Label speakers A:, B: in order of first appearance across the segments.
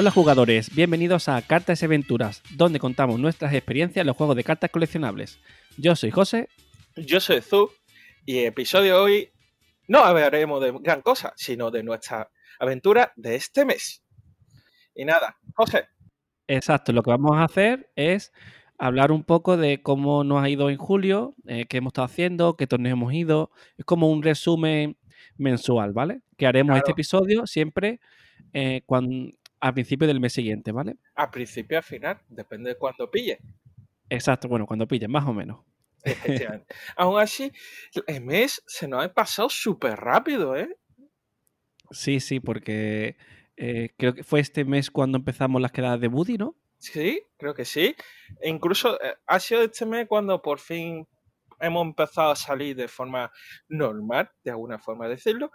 A: Hola jugadores, bienvenidos a Cartas y Aventuras, donde contamos nuestras experiencias en los juegos de cartas coleccionables. Yo soy José.
B: Yo soy Zu y episodio de hoy no hablaremos de gran cosa, sino de nuestra aventura de este mes. Y nada, José.
A: Exacto, lo que vamos a hacer es hablar un poco de cómo nos ha ido en julio, eh, qué hemos estado haciendo, qué torneos hemos ido. Es como un resumen mensual, ¿vale? Que haremos este episodio siempre eh, cuando, a principio del mes siguiente, ¿vale?
B: A principio al final, depende de cuándo pille.
A: Exacto, bueno, cuando pille, más o menos.
B: Aún así, el mes se nos ha pasado súper rápido, ¿eh?
A: Sí, sí, porque eh, creo que fue este mes cuando empezamos las quedadas de Buddy, ¿no?
B: Sí, creo que sí. E incluso eh, ha sido este mes cuando por fin hemos empezado a salir de forma normal, de alguna forma decirlo.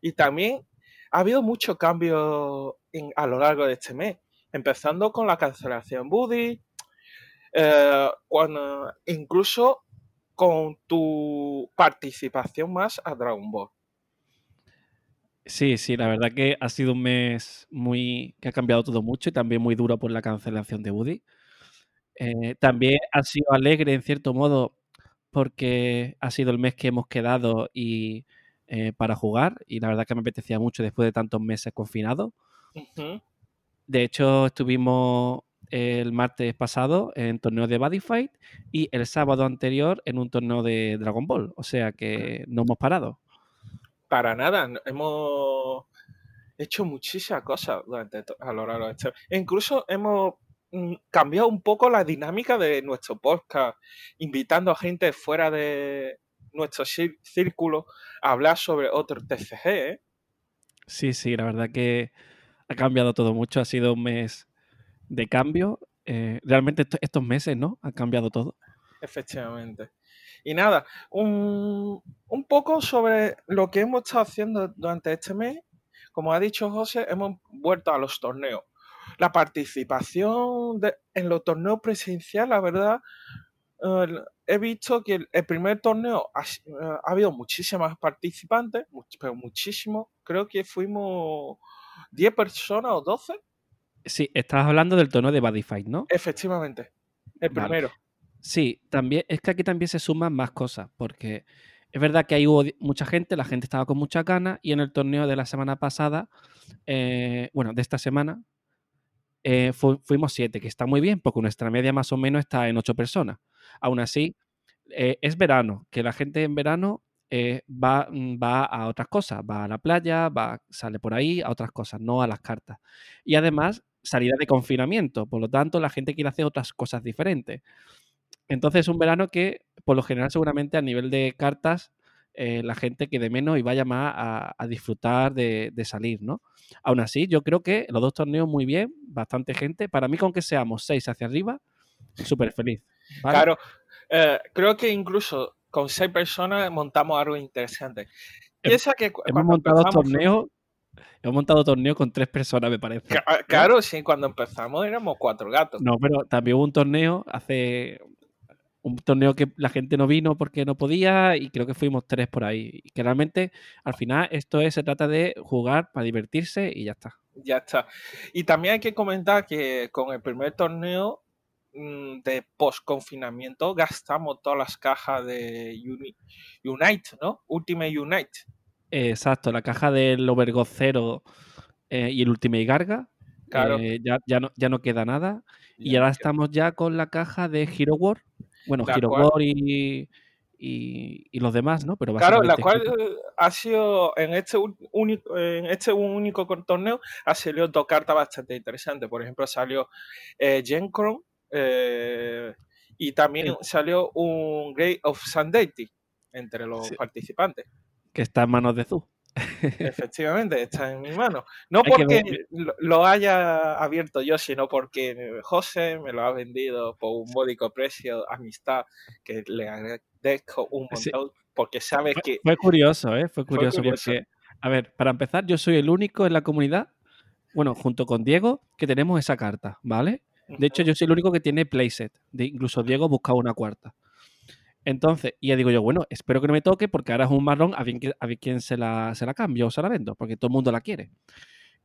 B: Y también ha habido mucho cambio a lo largo de este mes, empezando con la cancelación Buddy, eh, incluso con tu participación más a Dragon Ball.
A: Sí, sí, la verdad que ha sido un mes muy que ha cambiado todo mucho y también muy duro por la cancelación de Woody. Eh, también ha sido alegre en cierto modo porque ha sido el mes que hemos quedado y eh, para jugar y la verdad que me apetecía mucho después de tantos meses confinados. De hecho, estuvimos el martes pasado en torneo de Bodyfight y el sábado anterior en un torneo de Dragon Ball. O sea que no hemos parado.
B: Para nada, hemos hecho muchísimas cosas durante a lo largo de este. incluso hemos mm, cambiado un poco la dinámica de nuestro podcast, invitando a gente fuera de nuestro círculo a hablar sobre otro TCG. ¿eh?
A: Sí, sí, la verdad que ha cambiado todo mucho. Ha sido un mes de cambio. Eh, realmente estos meses, ¿no? Han cambiado todo.
B: Efectivamente. Y nada, un, poco sobre lo que hemos estado haciendo durante este mes. Como ha dicho José, hemos vuelto a los torneos. La participación en los torneos presenciales, la verdad, eh, he visto que el, primer torneo ha, eh, ha, habido muchísimas participantes, pero muchísimos. Creo que fuimos 10 personas o 12
A: Sí, estabas hablando del tono de Bodyfight, ¿no?
B: Efectivamente. El primero.
A: Sí, también, es que aquí también se suman más cosas, porque es verdad que ahí hubo mucha gente, la gente estaba con mucha ganas, y en el torneo de la semana pasada, eh, bueno, de esta semana, eh, fuimos siete, que está muy bien, porque nuestra media más o menos está en ocho personas. Aún así, eh, es verano, que la gente en verano va, mm, va, a otras cosas, va a la playa, va, sale por ahí a otras cosas, no a las cartas. Y además salida de confinamiento, por lo tanto la gente quiere hacer otras cosas diferentes. Entonces es un verano que, por lo general, seguramente a nivel de cartas, eh, la gente quede menos y vaya más a, disfrutar de, salir, ¿no? Aún así, yo creo que los dos torneos muy bien, bastante gente. Para mí, con que seamos seis hacia arriba, súper feliz.
B: Claro, eh, creo que incluso con seis personas montamos algo interesante.
A: Piensa que hemos montado torneos Hemos montado torneo con tres personas, me parece.
B: Claro, sí, cuando empezamos éramos cuatro gatos.
A: No, pero también hubo un torneo hace. Un torneo que la gente no vino porque no podía y creo que fuimos tres por ahí. Y que realmente, al final, esto es, se trata de jugar para divertirse y ya está.
B: Ya está. Y también hay que comentar que con el primer torneo de post-confinamiento gastamos todas las cajas de Unite, ¿no? Ultimate Unite.
A: Exacto, la caja del Overgoth 0 eh, y el Ultimate Garga. Claro. Eh, ya, ya, no, ya no queda nada. y ahora estamos ya con la caja de Hero War. Bueno, Hero War y, y, los demás, ¿no?
B: Pero claro, la cual ha sido en este único, en este único torneo ha salido dos cartas bastante interesantes. Por ejemplo, salió eh, Gencron eh, y también salió un Grey of Sandati entre los participantes
A: que está en manos de Zu.
B: Efectivamente, está en mi mano. No porque lo haya abierto yo, sino porque José me lo ha vendido por un módico precio, amistad, que le agradezco un montón, porque sabes que...
A: Fue curioso, ¿eh? Fue curioso, porque, a ver, para empezar, yo soy el único en la comunidad, bueno, junto con Diego, que tenemos esa carta, ¿vale? De hecho, yo soy el único que tiene playset. De, incluso Diego buscaba una cuarta. Entonces, y ya digo yo, bueno, espero que no me toque porque ahora es un marrón, a ver, quién se la, se la cambio o se la vendo, porque todo el mundo la quiere.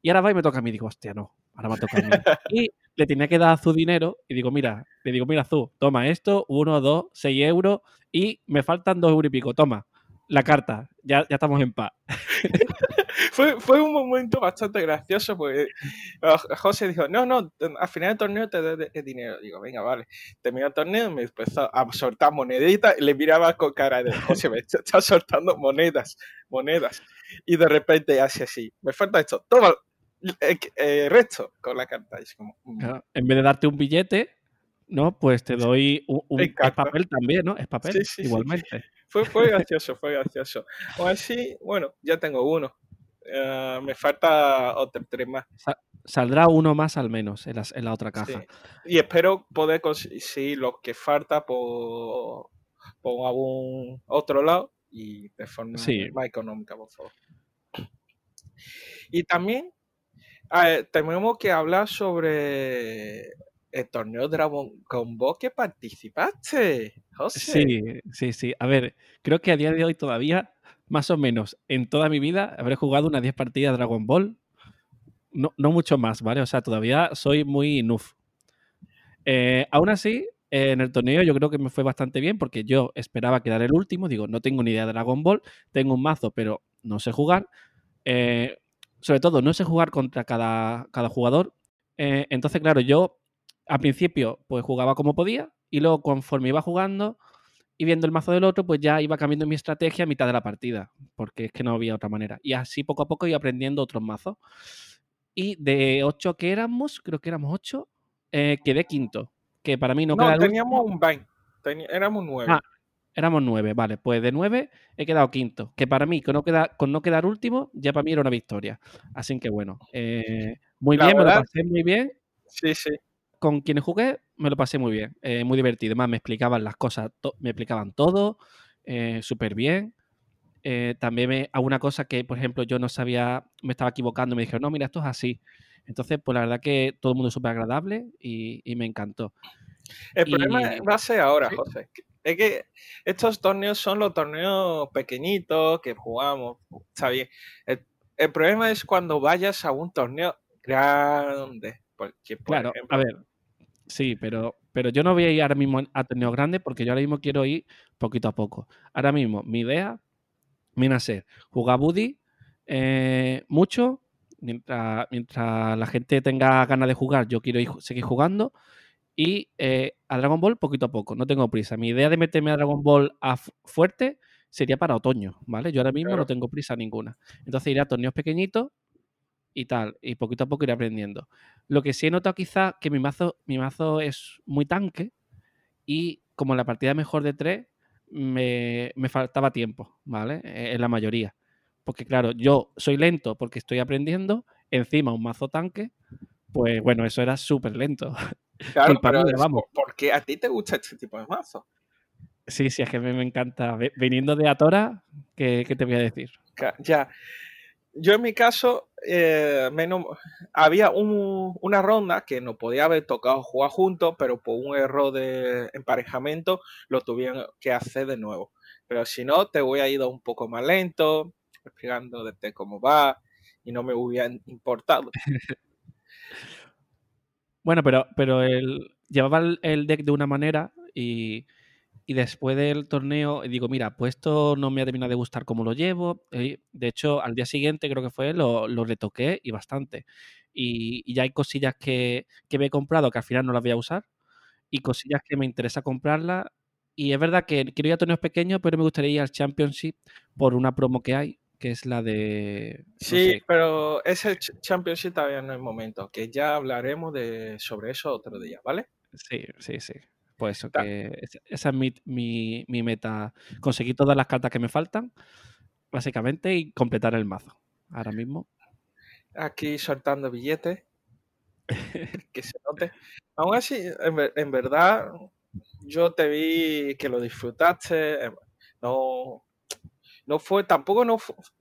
A: Y ahora va y me toca a mí. Digo, hostia, no, ahora me toca a mí. Y le tenía que dar a Zu dinero y digo, mira, le digo, mira, Zu, toma esto, uno, dos, seis euros y me faltan dos euros y pico, toma, la carta, ya, ya estamos en paz.
B: fue, fue un momento bastante gracioso porque José dijo, no, no, al final del torneo te doy dinero. Digo, venga, vale. Terminó el torneo, me empezó a soltar moneditas y le miraba con cara de, José, me está soltando monedas, monedas. Y de repente hace así, me falta esto, toma, eh, eh, resto con la carta. Es como,
A: mm. en vez de darte un billete, ¿no? Pues te doy un, papel también, ¿no? Es papel, igualmente.
B: Fue, fue gracioso, fue gracioso. O así, bueno, ya tengo uno. Eh, me falta otro tres más.
A: Saldrá uno más al menos en, la otra caja.
B: Y espero poder conseguir lo que falta por, por algún otro lado y de forma más económica, por favor. Y también tenemos que hablar sobre el torneo Dragon Ball que participaste, José.
A: Sí, sí, sí. A ver, creo que a día de hoy todavía, más o menos, en toda mi vida, habré jugado unas 10 partidas de Dragon Ball. No, mucho más, ¿vale? O sea, todavía soy muy nuf. Eh, aún así, en el torneo yo creo que me fue bastante bien porque yo esperaba quedar el último. Digo, no tengo ni idea de Dragon Ball, tengo un mazo, pero no sé jugar. Eh, sobre todo, no sé jugar contra cada, cada jugador. Eh, entonces, claro, yo al principio pues jugaba como podía y luego conforme iba jugando y viendo el mazo del otro, pues ya iba cambiando mi estrategia a mitad de la partida, porque es que no había otra manera. Y así poco a poco iba aprendiendo otros mazos. Y de ocho que éramos, creo que éramos ocho, eh, quedé quinto, que para mí no,
B: no teníamos un 20, éramos nueve. Ah,
A: éramos nueve, vale. Pues de nueve he quedado quinto, que para mí con no, quedar, con no quedar último, ya para mí era una victoria. Así que bueno, eh, muy bien, me lo pasé muy bien.
B: Sí, sí
A: con quienes jugué me lo pasé muy bien, eh, muy divertido. Además, me explicaban las cosas, me explicaban todo eh, súper bien. Eh, también me, alguna cosa que, por ejemplo, yo no sabía, me estaba equivocando, me dijeron, no, mira, esto es así. Entonces, pues la verdad que todo el mundo es súper agradable y, me encantó.
B: El problema va a ser ahora, José. Es que estos torneos son los torneos pequeñitos que jugamos, está bien. el problema es cuando vayas a un torneo grande
A: claro, a ver, sí, pero, pero yo no voy a ir ahora mismo a torneo grande porque yo ahora mismo quiero ir poquito a poco. Ahora mismo, mi idea viene a ser jugar Buddy eh, mucho. Mientras, mientras la gente tenga ganas de jugar, yo quiero ir, seguir jugando. Y eh, a Dragon Ball poquito a poco, no tengo prisa. Mi idea de meterme a Dragon Ball a fuerte sería para otoño, ¿vale? Yo ahora mismo no tengo prisa ninguna. Entonces iré a torneos pequeñitos y tal, y poquito a poco iré aprendiendo. Lo que sí he notado quizá que mi mazo, mi mazo es muy tanque y como la partida mejor de tres me, faltaba tiempo, ¿vale? E, en la mayoría. Porque claro, yo soy lento porque estoy aprendiendo, encima un mazo tanque, pues bueno, eso era súper lento.
B: Claro, pero vamos. porque a ti te gusta este tipo de mazo.
A: Sí, sí, es que mí me encanta. Viniendo de Atora, ¿qué, qué te voy a decir?
B: Ya, yo en mi caso, eh, había una ronda que no podía haber tocado jugar juntos, pero por un error de emparejamiento lo tuvieron que hacer de nuevo. Pero si no, te voy a ir un poco más lento, explicando desde cómo va, y no me hubiera importado.
A: bueno, pero, pero el, llevaba el deck de una manera y y después del torneo digo, mira, pues esto no me ha terminado de gustar cómo lo llevo. Eh, de hecho, al día siguiente creo que fue, lo, lo retoqué y bastante. Y, ya hay cosillas que, me he comprado que al final no las voy a usar y cosillas que me interesa comprarlas. Y es verdad que quiero ir a torneos pequeños, pero me gustaría ir al Championship por una promo que hay, que es la de...
B: Sí, pero ese Championship todavía no es momento, que ya hablaremos de, sobre eso otro día, ¿vale?
A: Sí, sí, sí. Pues eso, que esa es mi, meta. Conseguir todas las cartas que me faltan, básicamente, y completar el mazo. Ahora mismo.
B: Aquí soltando billetes. que se note. Aún así, en, verdad, yo te vi que lo disfrutaste. Em, no, no fue, tampoco, no,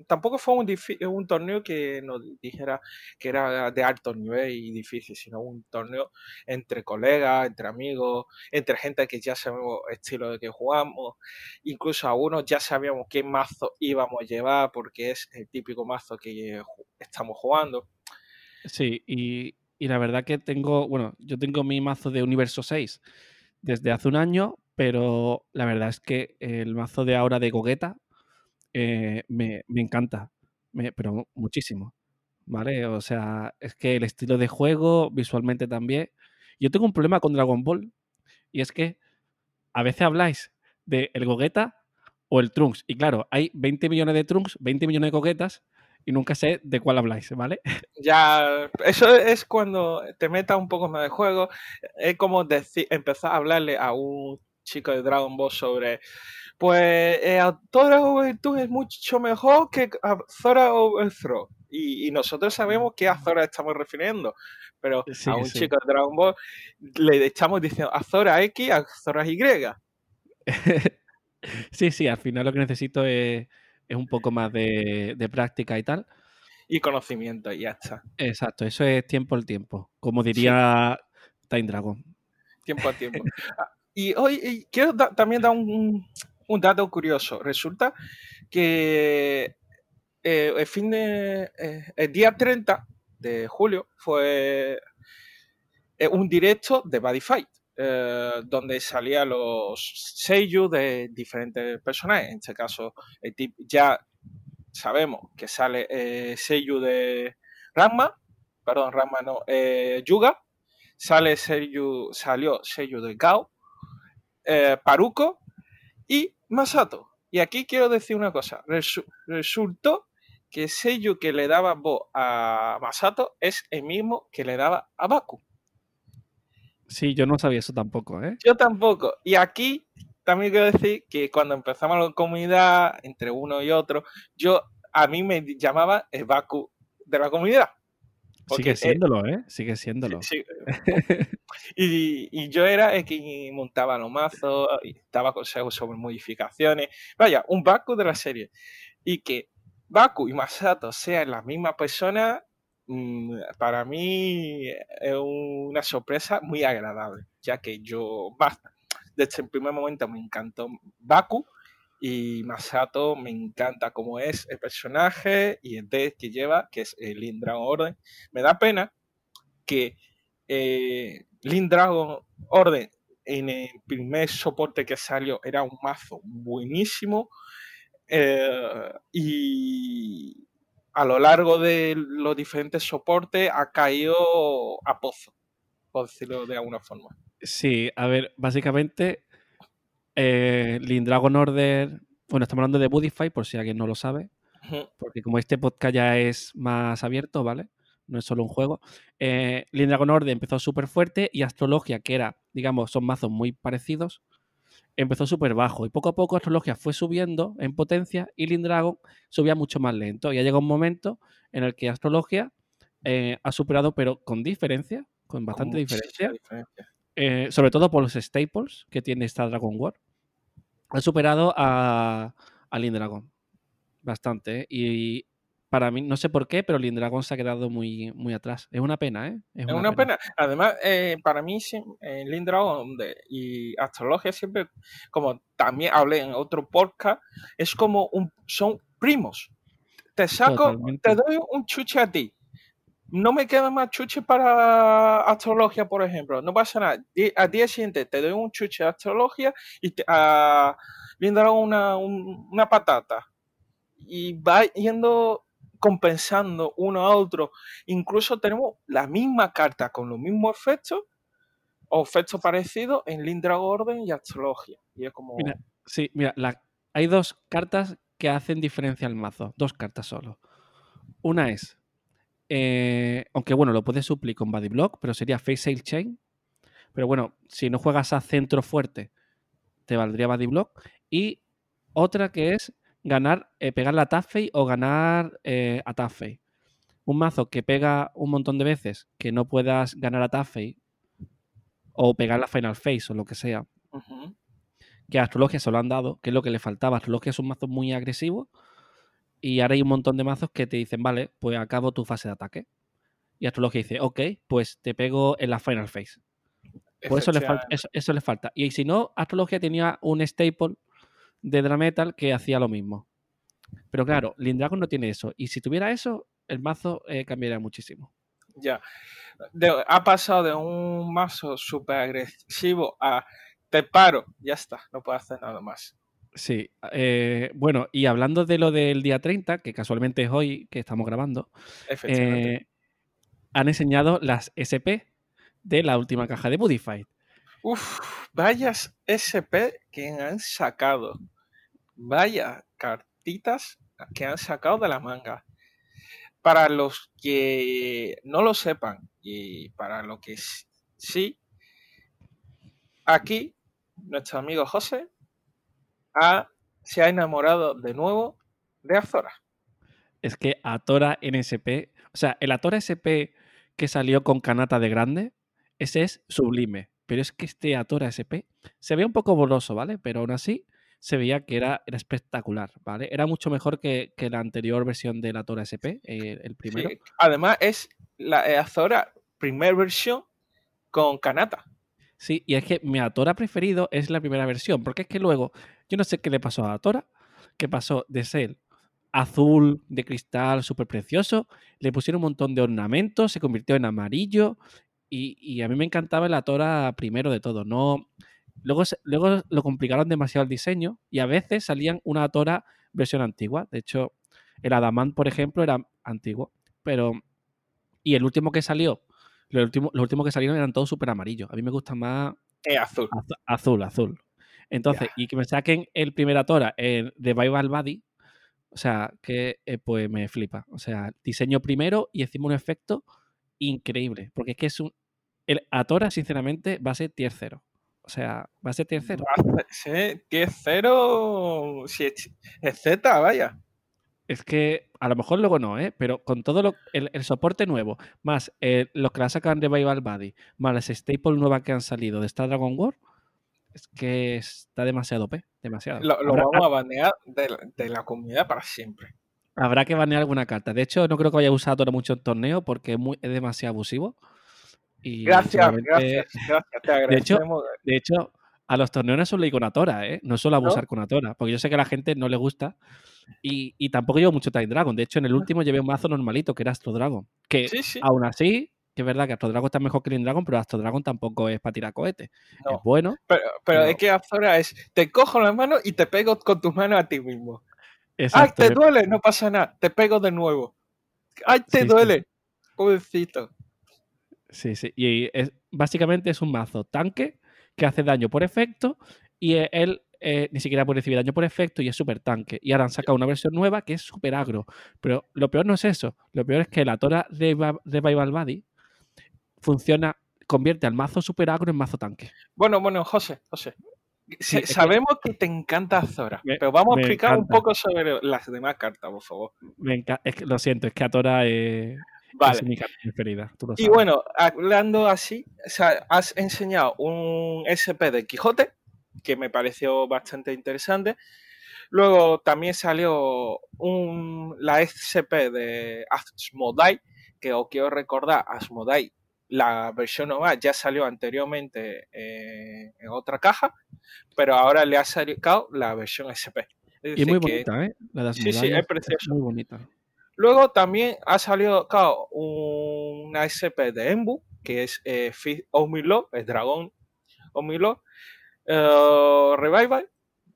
B: tampoco fue un, un torneo que nos dijera que era de alto nivel y difícil, sino un torneo entre colegas, entre amigos, entre gente que ya sabemos el estilo de que jugamos, incluso algunos ya sabíamos qué mazo íbamos a llevar porque es el típico mazo que estamos jugando.
A: Sí, y, y la verdad que tengo, bueno, yo tengo mi mazo de Universo 6 desde hace un año, pero la verdad es que el mazo de ahora de Gogeta eh, me, me encanta, me- pero muchísimo, ¿vale? O sea, es que el estilo de juego, visualmente también. Yo tengo un problema con Dragon Ball, y es que a veces habláis de el Gogeta o el Trunks, y claro, hay 20 millones de Trunks, 20 millones de Gogetas, y nunca sé de cuál habláis, ¿vale?
B: Ya, eso es cuando te metas un poco más de juego. Es como decir, empezar a hablarle a un chico de Dragon Ball sobre, pues, eh, Zora Overthrow es mucho mejor que a Zora Overthrow. Y, y nosotros sabemos que a Zora estamos refiriendo, pero
A: Sí,
B: a un
A: sí.
B: chico de Dragon Ball le estamos diciendo a Zora X, a Zora Y.
A: sí, sí, al final lo que necesito es, es un poco más de, de práctica y tal.
B: Y conocimiento, y ya está.
A: Exacto, eso es tiempo al tiempo, como diría Time Dragon.
B: tiempo a tiempo. Ah, y hoy y quiero da- también dar un, un dato curioso. Resulta que eh, el fin de eh, el día 30 de julio fue eh, un directo de Body Fight, donde salían los seiyuu de diferentes personajes. En este caso, ya sabemos que sale eh, de Ranma, perdón, Ranma no, Yuga, sale seiyuu, salió seiyuu de Gao, Paruko y Masato. Y aquí quiero decir una cosa. Resu- resultó que el sello que le daba voz a Masato es el mismo que le daba a Baku.
A: Sí, yo no sabía eso tampoco, ¿eh?
B: Yo tampoco. Y aquí también quiero decir que cuando empezamos la comunidad, entre uno y otro, yo a mí me llamaba el Baku de la comunidad. Porque,
A: Sigue
B: eh,
A: siéndolo, ¿eh? Sigue siéndolo.
B: Sí, y, y yo era el que montaba los mazos y daba consejos sobre modificaciones. Vaya, un Baku de la serie. Y que Baku y Masato sean la misma persona, mm, para mí es una sorpresa muy agradable, ya que yo basta, desde el primer momento me encantó Baku y Masato me encanta cómo es el personaje y el deck que lleva, que es el Link Dragon Orden. Me da pena que eh, Link Dragon Orden en el primer soporte que salió era un mazo buenísimo eh, y a lo largo de los diferentes soportes ha caído a pozo, por decirlo de alguna forma.
A: Sí, a ver, básicamente, eh, Link Dragon Order. Bueno, estamos hablando de Budify, por si alguien no lo sabe, porque como este podcast ya es más abierto, ¿vale? No es solo un juego. Eh, Link Dragon Order empezó súper fuerte y Astrologia, que era, digamos, son mazos muy parecidos, empezó súper bajo. Y poco a poco Astrologia fue subiendo en potencia y Link Dragon subía mucho más lento. Y ha llegado un momento en el que Astrologia eh, ha superado, pero con diferencia, con bastante diferencia. Eh, sobre todo por los staples que tiene esta Dragon War, ha superado a, a Lindragon. Bastante, ¿eh? Y para mí, no sé por qué, pero Lindragon se ha quedado muy, muy atrás. Es una pena, ¿eh?
B: Es una pena. Además, eh, para mí, sí, eh, Link Dragon de- y Astrología siempre, como también hablé en otro podcast, es como un, son primos. Te saco,
A: Totalmente.
B: te doy un chuche a ti. No me queda más chuche para astrología, por ejemplo. No pasa nada. Al día siguiente te doy un chuche a astrología y te, a Dragon una, un- una patata. Y va yendo compensando uno a otro. Incluso tenemos la misma carta con los mismos efectos o efectos parecidos en Link Dragon Orden y Astrología. Y es como.
A: Mira, sí, mira, hay dos cartas que hacen diferencia al mazo. Dos cartas solo. Una es, eh, aunque bueno, lo puedes suplir con Body Block, pero sería Face Sail Chain. Pero bueno, si no juegas a centro fuerte, te valdría Body Block. Y otra que es ganar, eh, pegar la Taffy o ganar eh, a Taffy. Un mazo que pega un montón de veces que no puedas ganar a Taffy o pegar la Final Face o lo que sea. Que a Astrologia se lo han dado, que es lo que le faltaba. Astrologia es un mazo muy agresivo y ahora hay un montón de mazos que te dicen, vale, pues acabo tu fase de ataque. Y Astrologia dice, ok, pues te pego en la Final Face. Pues eso le, falta, eso, eso le falta. Y si no, Astrologia tenía un staple de Drametal que hacía lo mismo. Pero claro, Lindragon no tiene eso. Y si tuviera eso, el mazo eh, cambiaría muchísimo.
B: Ya. De- ha pasado de un mazo súper agresivo a te paro, ya está, no puedo hacer nada más.
A: Sí, eh, bueno, y hablando de lo del día 30, que casualmente es hoy que estamos grabando, eh, han enseñado las SP de la última caja de Budified.
B: Uf, vayas SP que han sacado. Vaya cartitas que han sacado de la manga. Para los que no lo sepan y para los que sí, aquí nuestro amigo José ha- se ha enamorado de nuevo de Azora.
A: Es que Atora NSP, o sea, el Atora SP que salió con canata de grande, ese es sublime. Pero es que este Atora SP se veía un poco borroso, ¿vale? Pero aún así se veía que era, era espectacular, ¿vale? Era mucho mejor que, que la anterior versión del Atora SP, eh, el primero.
B: Sí, además es la eh, Azora primera versión con Kanata.
A: Sí, y es que mi Atora preferido es la primera versión, porque es que luego, yo no sé qué le pasó a Atora, que pasó de ser azul, de cristal, súper precioso, le pusieron un montón de ornamentos, se convirtió en amarillo, y, y a mí me encantaba el Atora primero de todo, no... Luego, luego lo complicaron demasiado el diseño y a veces salían una Atora versión antigua. De hecho, el Adamant, por ejemplo, era antiguo. Pero. Y el último que salió, los últimos, los últimos que salieron eran todos súper amarillos. A mí me gusta más
B: azul.
A: Az- azul, azul. Entonces, y que me saquen el primer Atora en de Bible Body, o sea, que eh, pues me flipa. O sea, diseño primero y encima un efecto increíble. Porque es que es un. El Atora, sinceramente, va a ser tier 0. O sea, va a ser tier 0.
B: Sí, 10-0. Si es, es Z, vaya.
A: Es que a lo mejor luego no, ¿eh? Pero con todo lo, el, el soporte nuevo, más eh, los que la sacan de Bible Body, más las staples nuevas que han salido de Star Dragon World, es que está demasiado P, demasiado.
B: Lo, lo
A: Habrá-
B: vamos a banear de la, de la comunidad para siempre.
A: Habrá que banear alguna carta. De hecho, no creo que vaya a usar mucho en torneo porque es, muy, es demasiado abusivo. Y
B: Gracias, gracias, gracias. Te
A: hecho,
B: agradecemos.
A: De hecho, a los torneos no suelo ir con Atora, ¿eh? No suelo abusar con Atora, porque yo sé que a la gente no le gusta. Y, y tampoco llevo mucho Time Dragon. De hecho, en el último llevé un mazo normalito, que era Astro Dragon. Que
B: Sí, sí.
A: aún así, que es verdad que Astro Dragon está mejor que Green Dragon, pero Astro Dragon tampoco es para tirar cohetes.
B: No.
A: Es bueno.
B: Pero, pero es que Azora es, te cojo la mano y te pego con tus manos a ti mismo. ¡Ay,
A: Exacto.
B: te duele! No pasa nada, te pego de nuevo. ¡Ay, te
A: Sí, sí.
B: duele! Pobrecito.
A: Sí, sí. Y es, básicamente es un mazo tanque que hace daño por efecto y e- él eh, ni siquiera puede recibir daño por efecto y es súper tanque. Y ahora han sacado una versión nueva que es súper agro. Pero lo peor no es eso. Lo peor es que la Tora Revival Body funciona, convierte al mazo super agro en mazo tanque.
B: Bueno, bueno, José, José.
A: Sí, que-
B: sabemos que te encanta Azora,
A: Me-
B: pero vamos a explicar un poco sobre las demás cartas, por favor.
A: Me enca- es que, lo siento, es que Atora es,
B: Vale.
A: es mi carta preferida. tú lo
B: Y bueno, hablando así, o sea, has enseñado un SP de Quijote, que me pareció bastante interesante. Luego también salió un, la SP de Asmodai, que os quiero recordar, Asmodai, la versión nueva ya salió anteriormente eh, en otra caja, pero ahora le ha sacado la versión SP. Es
A: y muy
B: que-
A: bonita, ¿eh? La de
B: Sí, sí,
A: Asmodai
B: es preciosa.
A: Muy bonita.
B: Luego también ha salido claro, una SP de Embu, que es eh, Omilo, es Dragón Omilo. Eh, Revival.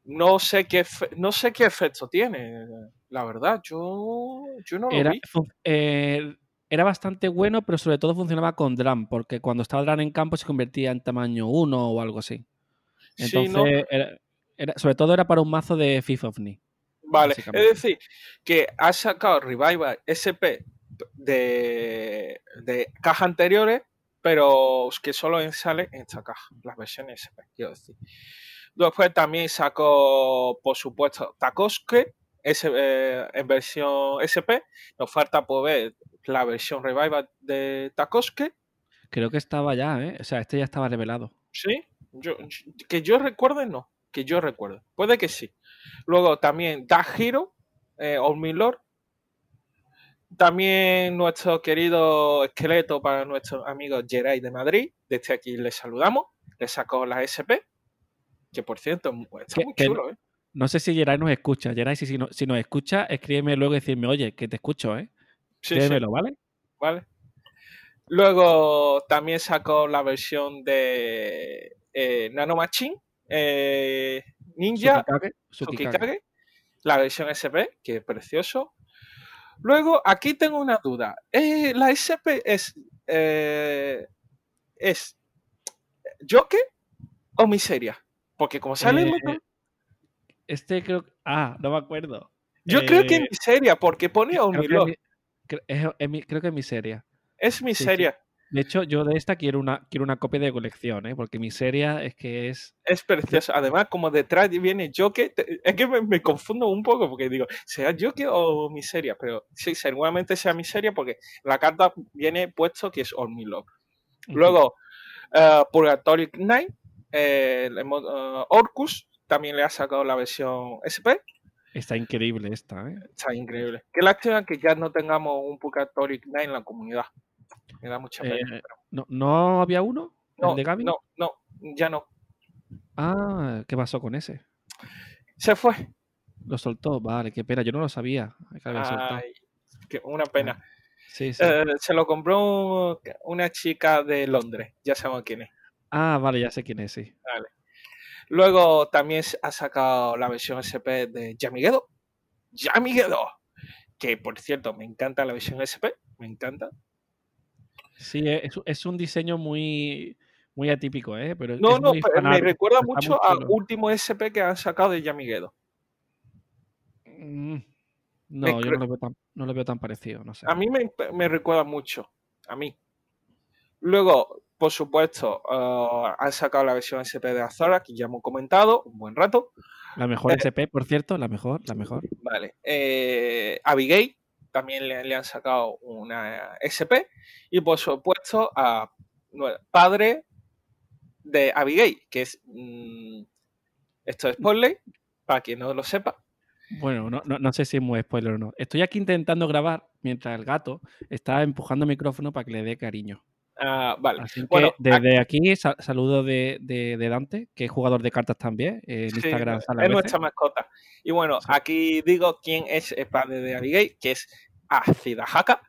B: No sé qué no sé qué efecto tiene, la verdad. Yo, yo no lo
A: Era,
B: vi.
A: eh, era bastante bueno, pero sobre todo funcionaba con Dram, porque cuando estaba Dram en campo se convertía en tamaño 1 o algo así.
B: Sí,
A: Entonces,
B: no,
A: era- era- sobre todo era para un mazo de Fifth of Knee.
B: Vale, es decir, que ha sacado Revival SP de, de cajas anteriores, pero que solo sale en esta caja, las versiones SP, quiero decir. Después también sacó, por supuesto, Takoske ese, eh, en versión SP. Nos falta por ver la versión Revival de Takoske.
A: Creo que estaba ya, ¿eh? O sea, este ya estaba revelado.
B: Sí, yo, que yo recuerde, no. Que yo recuerde. Puede que sí. Luego también Dark Hero, eh, Old Milord. También nuestro querido esqueleto para nuestros amigos Geray de Madrid. Desde aquí les saludamos. Le sacó la SP. Que por cierto, está
A: Que-
B: muy chulo, ¿eh?
A: No sé si Geray nos escucha. Geray, si, si, no- si nos escucha, escríbeme luego y decirme, oye, que te escucho, ¿eh?
B: Sí,
A: ¿vale?
B: vale. Luego también sacó la versión de eh, Nano Machine, eh, Ninja, la versión SP, que es precioso. Luego, aquí tengo una duda. Eh, ¿La SP es, eh, es Joker o Miseria? Porque como sale el
A: Este creo Ah, no me acuerdo.
B: yo creo que es
A: eh,
B: Miseria, porque pone
A: Creo que, es, creo que es miseria.
B: Es
A: Sí, sí.
B: Miseria.
A: De hecho, yo de esta quiero una, quiero una copia de colección, ¿eh? porque miseria es que es.
B: Es precioso. Además, como detrás viene Joker, es que me, me confundo un poco porque digo, ¿será Joker o Miseria? Pero sí, seguramente sea Miseria porque la carta viene puesto que es.
A: Ujú.
B: Luego, eh, Purgatory Knight, eh, eh, Orcus, también le ha sacado la versión SP.
A: Está increíble esta, ¿eh?
B: Está increíble. Qué lástima que ya no tengamos un Purgatory Knight en la comunidad. Me da mucha pena.
A: Eh,
B: pero
A: ¿no, ¿No había uno?
B: no,
A: ¿El de Gaby?
B: no, no, ya no.
A: Ah, ¿qué pasó con ese?
B: Se fue.
A: Lo soltó, vale, qué pena, yo no lo sabía que.
B: Ay, qué- una pena.
A: Sí, sí.
B: Eh, se lo compró un- una chica de Londres, ya sabemos quién es.
A: Ah, vale, ya sé quién es, sí.
B: Vale. Luego también ha sacado la versión SP de Yamigedo. Yamigedo. Que por cierto, me encanta la versión SP. Me encanta.
A: Sí, es, es un diseño muy, muy atípico, ¿eh? Pero
B: No, no, pero me recuerda mucho al último SP que han sacado de Yamigedo.
A: Mm,
B: Me
A: No, yo no lo veo tan, no lo veo tan parecido, no sé.
B: A mí me, me recuerda mucho. A mí. Luego, por supuesto, eh, han sacado la versión SP de Azora, que ya hemos comentado, un buen rato.
A: La mejor
B: Eh,
A: SP, por cierto, la mejor, la mejor.
B: Vale. Eh, Abigail también le, le han sacado una SP. Y por supuesto, a padre de Abigail, que es. mm, esto es spoiler, para quien no lo sepa.
A: Bueno, no, no, no sé si es muy spoiler o no. Estoy aquí intentando grabar mientras el gato está empujando el micrófono para que le dé cariño.
B: Ah, vale.
A: Así que
B: Bueno,
A: desde aquí sa- saludo de, de- de Dante, que es jugador de cartas también. eh, En
B: Sí,
A: Instagram sale
B: es nuestra mascota. Y bueno,
A: Sí.
B: aquí digo quién es el padre de Abigail, que es Acida Haka.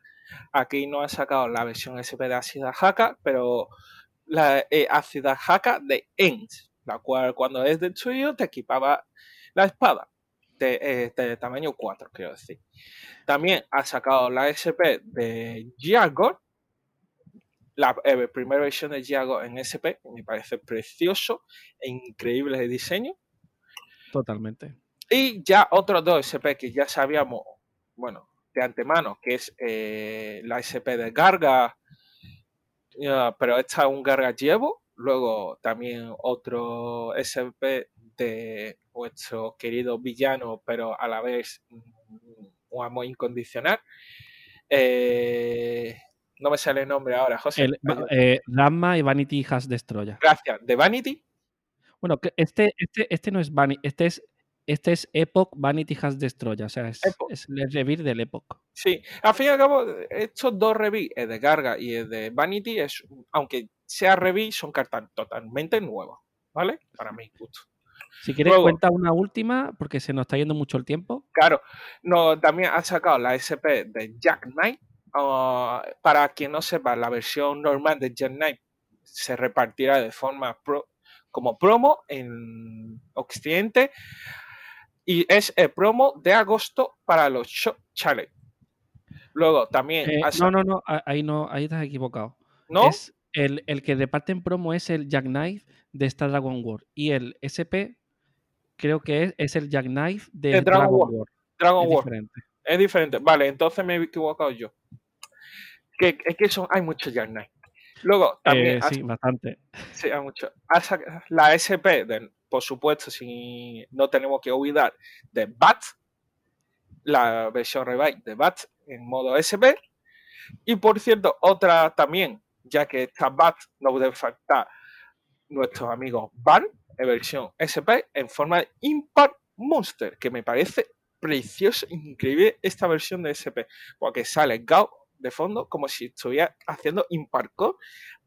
B: Aquí no han sacado la versión SP de Acida Haka, pero la eh, Acida Haka de Ends, la cual cuando es destruido te equipaba la espada de, eh, de tamaño 4, quiero decir. También ha sacado la SP de Giagor, la eh, primera versión de Giagor en SP, que me parece precioso e increíble de diseño.
A: Totalmente.
B: Y ya otros dos SP que ya sabíamos, bueno, de antemano, que es eh, la SP de Garga, pero esta es un Garga Llevo. Luego también otro SP de nuestro querido villano, pero a la vez mm, un amor incondicional. Eh, no me sale el nombre ahora, José.
A: El, eh, y Vanity Has Destroya.
B: Gracias. De Vanity.
A: Bueno, este, este, este no es Vanity, este es, este es Epoch Vanity Has Destroya. O sea, es, el revir del Epoch.
B: Sí, al fin y al cabo, estos dos revis, el de Garga y el de Vanity, es, aunque sea revis, son cartas totalmente nuevas, ¿vale? Para mi gusto.
A: Si quieres,
B: Luego-
A: cuenta una última, porque se nos está yendo mucho el tiempo.
B: Claro, no, también ha sacado la SP de Jack Knight. Ah, para quien no sepa, la versión normal de Jack Knight se repartirá de forma pro- como promo en Occidente y es el promo de agosto para los Shop Challenge. Luego también
A: Eh, no, no, no, ahí no, ahí estás equivocado.
B: ¿no?
A: Es el, el que reparte en promo es el Jack Knife de Star Dragon War. Y el SP creo que es, es el Jack Knife de,
B: De Dragon
A: Dragon,
B: War.
A: War.
B: Dragon
A: Es
B: War.
A: diferente.
B: Es diferente. Vale, entonces me he equivocado yo. Que, es que son, hay muchos Knight. Luego, también
A: Eh, sí, bastante.
B: sí, hay mucho. La SP, de- por supuesto, si no tenemos que olvidar de Bat, la versión revive de Bat en modo SP. Y por cierto, otra también, ya que está Bat, no puede faltar nuestros amigos Van en versión SP en forma de Impact Monster, que me parece precioso, increíble esta versión de SP, porque sale Gao de fondo como si estuviera haciendo Impact Core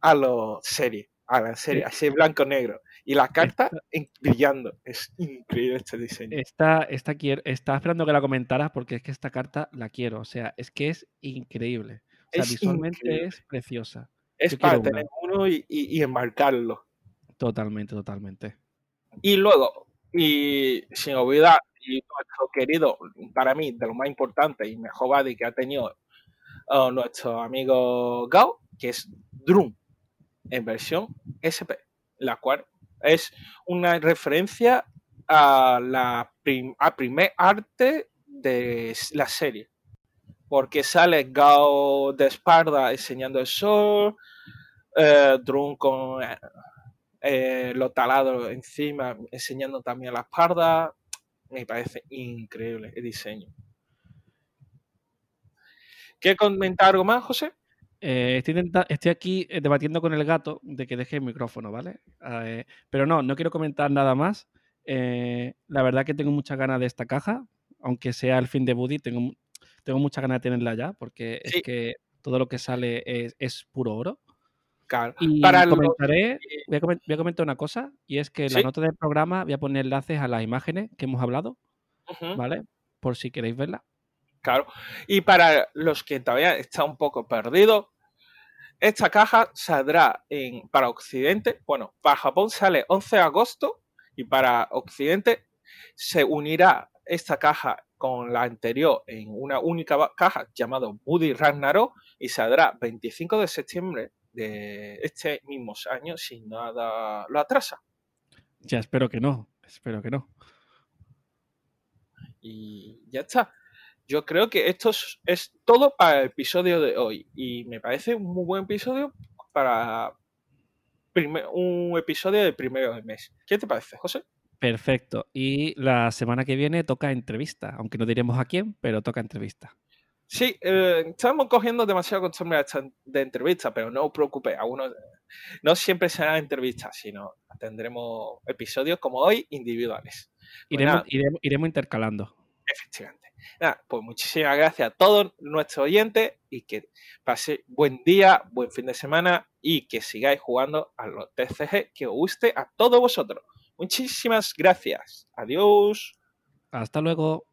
B: a la serie, a la serie, así blanco-negro. Y la carta brillando. Es increíble este diseño.
A: Esta, esta quiero, estaba esperando que la comentaras porque es que esta carta la quiero. O sea, es que es increíble. O sea, visualmente es preciosa.
B: Es para tener uno y, y, enmarcarlo.
A: Totalmente, totalmente.
B: Y luego, y sin olvidar, y nuestro querido, para mí, de lo más importante y mejor buddy que ha tenido uh, nuestro amigo Gao, que es Drum, en versión SP, la cual es una referencia a la primer arte de la serie. Porque sale Gao de espalda enseñando el sol, eh, Drum con eh, lo talado encima enseñando también la espalda. Me parece increíble el diseño. ¿Qué comentar algo más, José?
A: Eh, estoy, estoy, aquí eh, debatiendo con el gato de que deje el micrófono, ¿vale? Eh, pero no, no quiero comentar nada más. la verdad que tengo muchas ganas de esta caja, aunque sea el fin de Buddy, tengo, tengo muchas ganas de tenerla ya, porque es que todo lo que sale es, puro oro.
B: Claro.
A: Y Para comentaré, voy, a comentar una cosa, y es que en la nota del programa voy a poner enlaces a las imágenes que hemos hablado, ¿vale? Por si queréis verla.
B: Claro. Y para los que todavía están un poco perdidos, esta caja saldrá en, para Occidente, bueno, para Japón sale 11 de agosto y para Occidente se unirá esta caja con la anterior en una única caja llamada Buddy Ragnarok y saldrá 25 de septiembre de este mismo año si nada lo atrasa.
A: Ya espero que no, espero que no.
B: Y ya está yo creo que esto es, todo para el episodio de hoy. Y me parece un muy buen episodio para un episodio del primero del mes. ¿Qué te parece, José?
A: Perfecto. Y la semana que viene toca entrevista, aunque no diremos a quién, pero toca entrevista.
B: Sí, eh, estamos cogiendo demasiado costumbre de entrevista, pero no os preocupéis, no siempre será entrevistas, sino tendremos episodios como hoy individuales.
A: iremos, iremos intercalando.
B: Efectivamente. Pues muchísimas gracias a todos nuestros oyentes y que pase buen día, buen fin de semana y que sigáis jugando a los TCG que os guste a todos vosotros. Muchísimas gracias. Adiós.
A: Hasta luego.